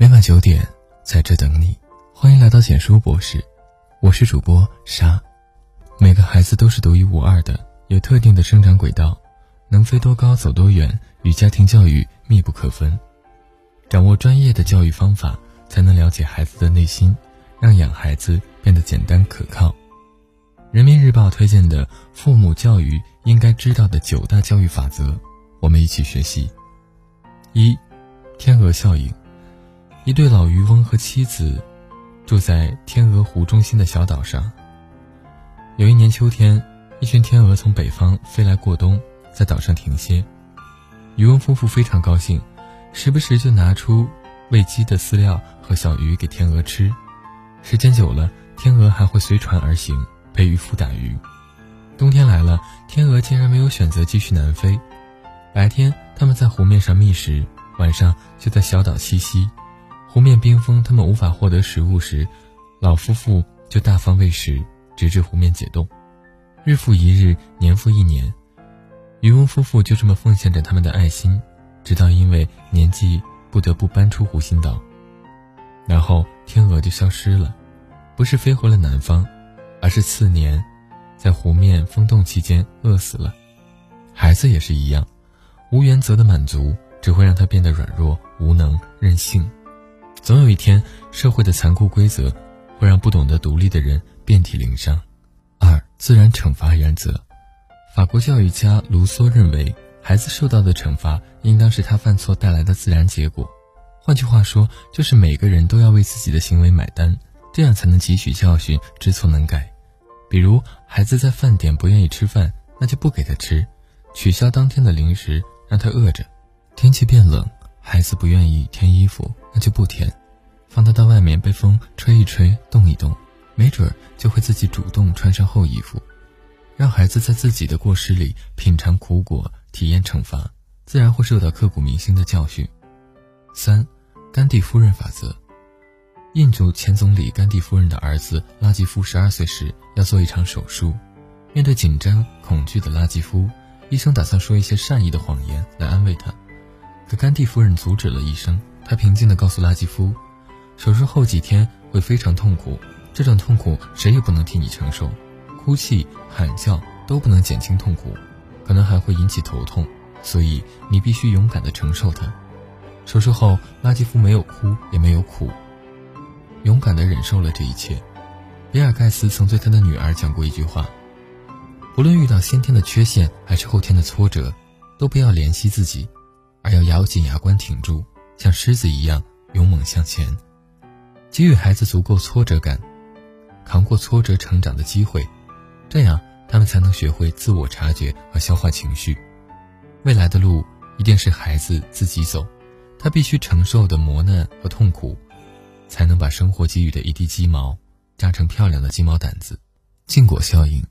每晚九点，在这等你。欢迎来到简书博士，我是主播沙。每个孩子都是独一无二的，有特定的生长轨道，能飞多高走多远，与家庭教育密不可分。掌握专业的教育方法，才能了解孩子的内心，让养孩子变得简单可靠。人民日报推荐的父母教育应该知道的九大教育法则，我们一起学习。一，天鹅效应。一对老渔翁和妻子。住在天鹅湖中心的小岛上。有一年秋天，一群天鹅从北方飞来过冬，在岛上停歇。渔翁夫妇非常高兴，时不时就拿出喂鸡的饲料和小鱼给天鹅吃。时间久了，天鹅还会随船而行，陪渔夫打鱼。冬天来了，天鹅竟然没有选择继续南飞。白天，他们在湖面上觅食，晚上就在小岛栖息。湖面冰封，他们无法获得食物时，老夫妇就大方喂食，直至湖面解冻。日复一日，年复一年，渔翁夫妇就这么奉献着他们的爱心，直到因为年纪不得不搬出湖心岛。然后天鹅就消失了，不是飞回了南方，而是次年，在湖面封冻期间饿死了。孩子也是一样，无原则的满足只会让他变得软弱、无能、任性。总有一天，社会的残酷规则会让不懂得独立的人遍体鳞伤。二、自然惩罚原则。法国教育家卢梭认为，孩子受到的惩罚应当是他犯错带来的自然结果。换句话说，就是每个人都要为自己的行为买单，这样才能汲取教训，知错能改。比如，孩子在饭点不愿意吃饭，那就不给他吃，取消当天的零食，让他饿着。天气变冷。孩子不愿意添衣服，那就不添，放他到外面被风吹一吹，动一动，没准儿就会自己主动穿上厚衣服。让孩子在自己的过失里品尝苦果，体验惩罚，自然会受到刻骨铭心的教训。三，甘地夫人法则。印度前总理甘地夫人的儿子拉吉夫十二岁时要做一场手术，面对紧张恐惧的拉吉夫，医生打算说一些善意的谎言来安慰他。可甘地夫人阻止了医生，他平静地告诉拉基夫，手术后几天会非常痛苦，这种痛苦谁也不能替你承受，哭泣、喊叫都不能减轻痛苦，可能还会引起头痛，所以你必须勇敢地承受它。手术后，拉基夫没有哭，也没有苦，勇敢地忍受了这一切。比尔盖茨曾对他的女儿讲过一句话：不论遇到先天的缺陷还是后天的挫折，都不要怜惜自己。而要咬紧牙关挺住，像狮子一样勇猛向前，给予孩子足够挫折感，扛过挫折成长的机会，这样他们才能学会自我察觉和消化情绪。未来的路一定是孩子自己走，他必须承受的磨难和痛苦，才能把生活给予的一地鸡毛扎成漂亮的鸡毛掸子。禁果效应，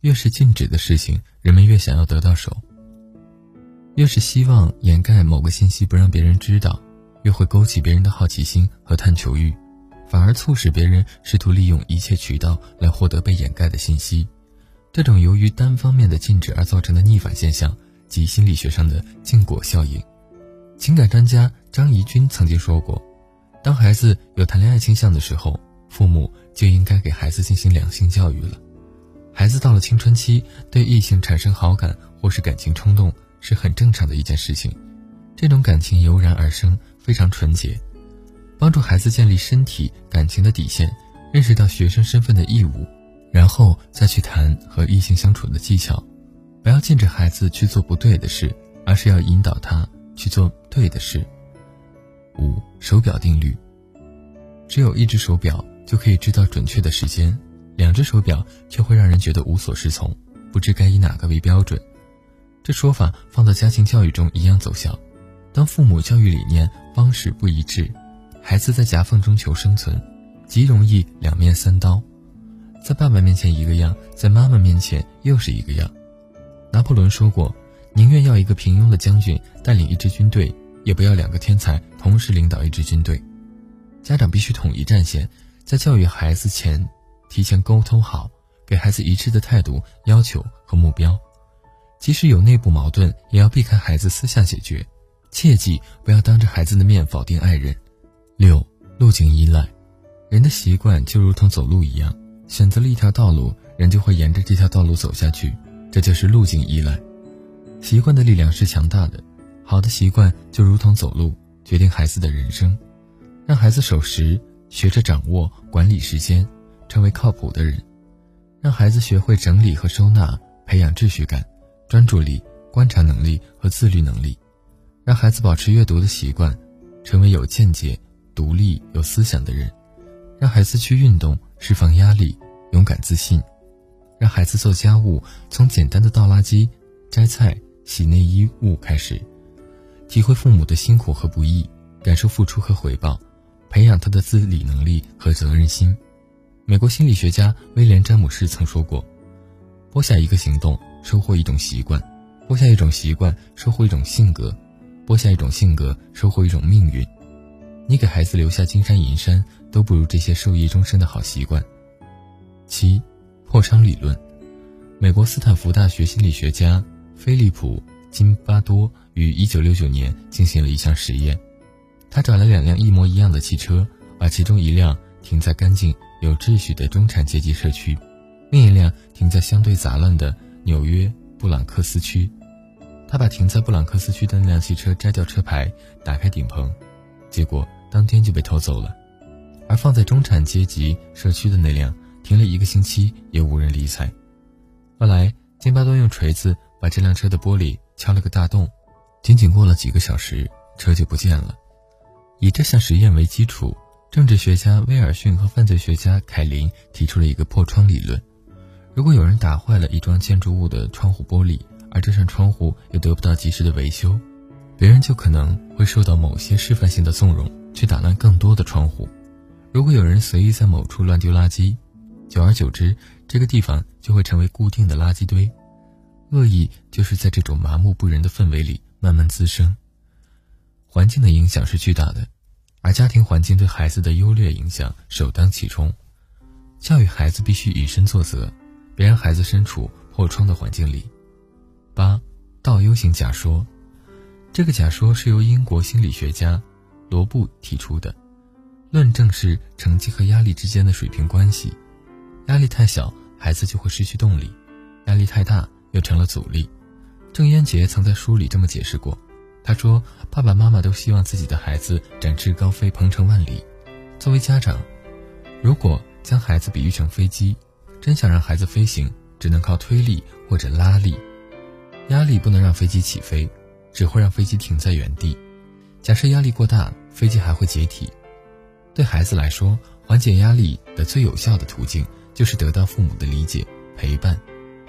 越是禁止的事情，人们越想要得到手。越是希望掩盖某个信息不让别人知道，越会勾起别人的好奇心和探求欲，反而促使别人试图利用一切渠道来获得被掩盖的信息。这种由于单方面的禁止而造成的逆反现象，即心理学上的禁果效应。情感专家张怡君曾经说过，当孩子有谈恋爱倾向的时候，父母就应该给孩子进行两性教育了。孩子到了青春期，对异性产生好感或是感情冲动。是很正常的一件事情，这种感情油然而生，非常纯洁，帮助孩子建立身体感情的底线，认识到学生身份的义务，然后再去谈和异性相处的技巧。不要禁止孩子去做不对的事，而是要引导他去做对的事。五手表定律，只有一只手表就可以知道准确的时间，两只手表却会让人觉得无所适从，不知该以哪个为标准。这说法放到家庭教育中一样奏效。当父母教育理念方式不一致，孩子在夹缝中求生存，极容易两面三刀，在爸爸面前一个样，在妈妈面前又是一个样。拿破仑说过：“宁愿要一个平庸的将军带领一支军队，也不要两个天才同时领导一支军队。”家长必须统一战线，在教育孩子前提前沟通好，给孩子一致的态度、要求和目标。即使有内部矛盾，也要避开孩子私下解决，切记不要当着孩子的面否定爱人。六、路径依赖。人的习惯就如同走路一样，选择了一条道路，人就会沿着这条道路走下去，这就是路径依赖。习惯的力量是强大的，好的习惯就如同走路，决定孩子的人生。让孩子守时，学着掌握管理时间，成为靠谱的人。让孩子学会整理和收纳，培养秩序感、专注力、观察能力和自律能力。让孩子保持阅读的习惯，成为有见解、独立、有思想的人。让孩子去运动，释放压力，勇敢自信。让孩子做家务，从简单的倒垃圾、摘菜、洗内衣物开始，体会父母的辛苦和不易，感受付出和回报，培养他的自理能力和责任心。美国心理学家威廉·詹姆士曾说过：“播下一个行动，收获一种习惯；播下一种习惯，收获一种性格；播下一种性格，收获一种命运。你给孩子留下金山银山，都不如这些受益终身的好习惯。”七，破窗理论。美国斯坦福大学心理学家菲利普·金巴多于1969年进行了一项实验，他找了两辆一模一样的汽车，把其中一辆停在干净。有秩序的中产阶级社区，另一辆停在相对杂乱的纽约布朗克斯区。他把停在布朗克斯区的那辆汽车摘掉车牌，打开顶棚，结果当天就被偷走了。而放在中产阶级社区的那辆，停了一个星期也无人理睬。后来，金巴多用锤子把这辆车的玻璃敲了个大洞，仅仅过了几个小时，车就不见了。以这项实验为基础。政治学家威尔逊和犯罪学家凯林提出了一个破窗理论：如果有人打坏了一幢建筑物的窗户玻璃，而这扇窗户又得不到及时的维修，别人就可能会受到某些示范性的纵容，去打烂更多的窗户。如果有人随意在某处乱丢垃圾，久而久之，这个地方就会成为固定的垃圾堆。恶意就是在这种麻木不仁的氛围里慢慢滋生。环境的影响是巨大的。而家庭环境对孩子的优劣影响首当其冲，教育孩子必须以身作则，别让孩子身处破窗的环境里。八，倒 U 型假说，这个假说是由英国心理学家罗布提出的，论证是成绩和压力之间的水平关系，压力太小，孩子就会失去动力；压力太大，又成了阻力。郑渊洁曾在书里这么解释过。他说：“爸爸妈妈都希望自己的孩子展翅高飞、鹏程万里。作为家长，如果将孩子比喻成飞机，真想让孩子飞行，只能靠推力或者拉力。压力不能让飞机起飞，只会让飞机停在原地。假设压力过大，飞机还会解体。对孩子来说，缓解压力的最有效的途径就是得到父母的理解、陪伴、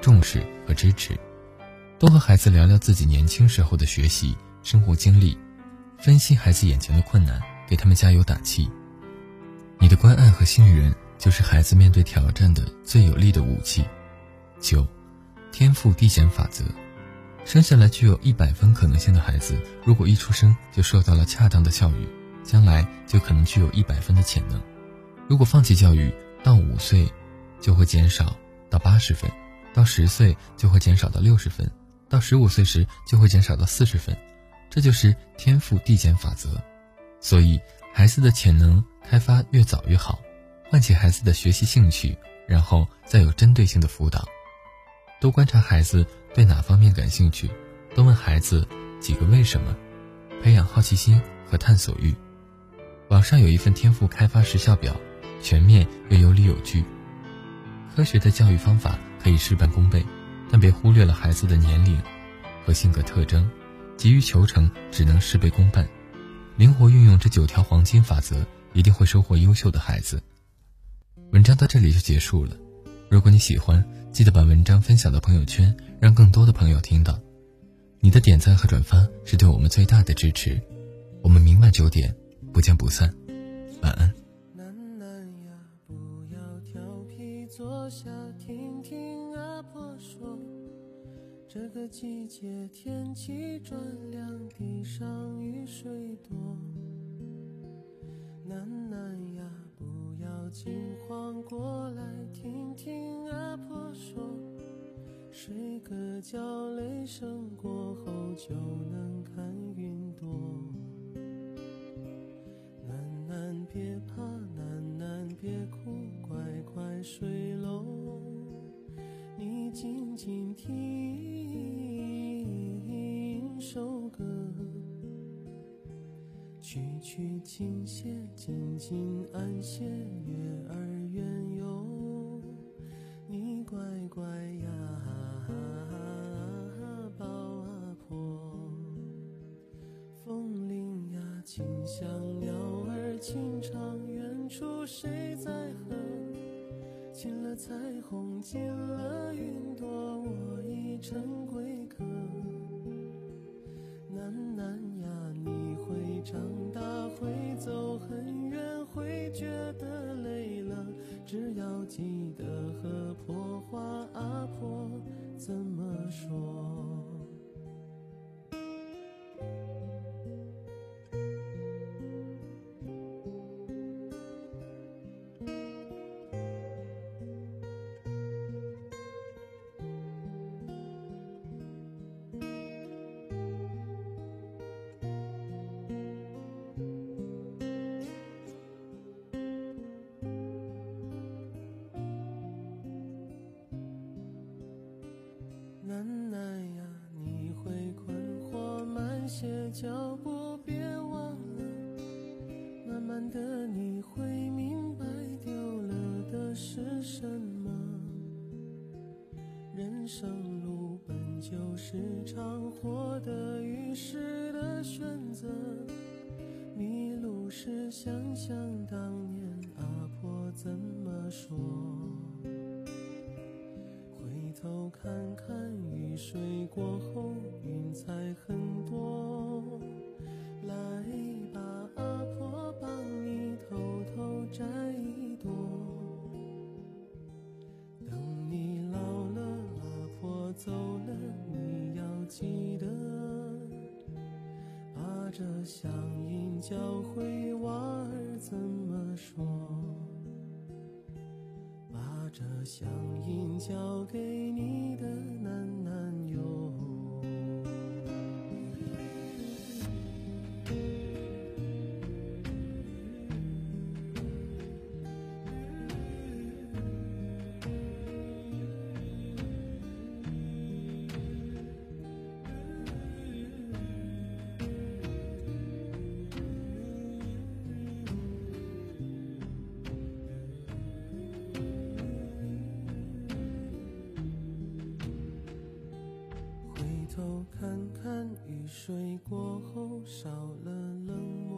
重视和支持。多和孩子聊聊自己年轻时候的学习。”生活经历，分析孩子眼前的困难，给他们加油打气。你的关爱和信任，就是孩子面对挑战的最有力的武器。九，天赋递减法则。生下来具有一百分可能性的孩子，如果一出生就受到了恰当的教育，将来就可能具有一百分的潜能。如果放弃教育，到五岁就会减少到八十分，到十岁就会减少到六十分，到十五岁时就会减少到四十分。这就是天赋递减法则，所以孩子的潜能开发越早越好，唤起孩子的学习兴趣，然后再有针对性的辅导。多观察孩子对哪方面感兴趣，多问孩子几个为什么，培养好奇心和探索欲。网上有一份天赋开发时效表，全面又有理有据。科学的教育方法可以事半功倍，但别忽略了孩子的年龄和性格特征。急于求成，只能事倍功半。灵活运用这九条黄金法则，一定会收获优秀的孩子。文章到这里就结束了。如果你喜欢，记得把文章分享到朋友圈，让更多的朋友听到。你的点赞和转发是对我们最大的支持。我们明晚九点不见不散。晚安。楠楠呀，不要调皮，坐下听听阿婆说这个季节天气转凉，地上雨水多。楠楠呀，惊慌过来，听听阿婆说，睡个觉，雷声过后就能看云朵。楠楠别怕，楠楠别哭，乖乖睡喽。你静静听，收。曲曲轻些，静静安歇，月儿圆。脚步别忘了，慢慢的你会明白，丢了的是什么。人生路本就是长。乡音教会娃儿怎么说？把这乡音交给你的头看看，雨水过后少了冷漠。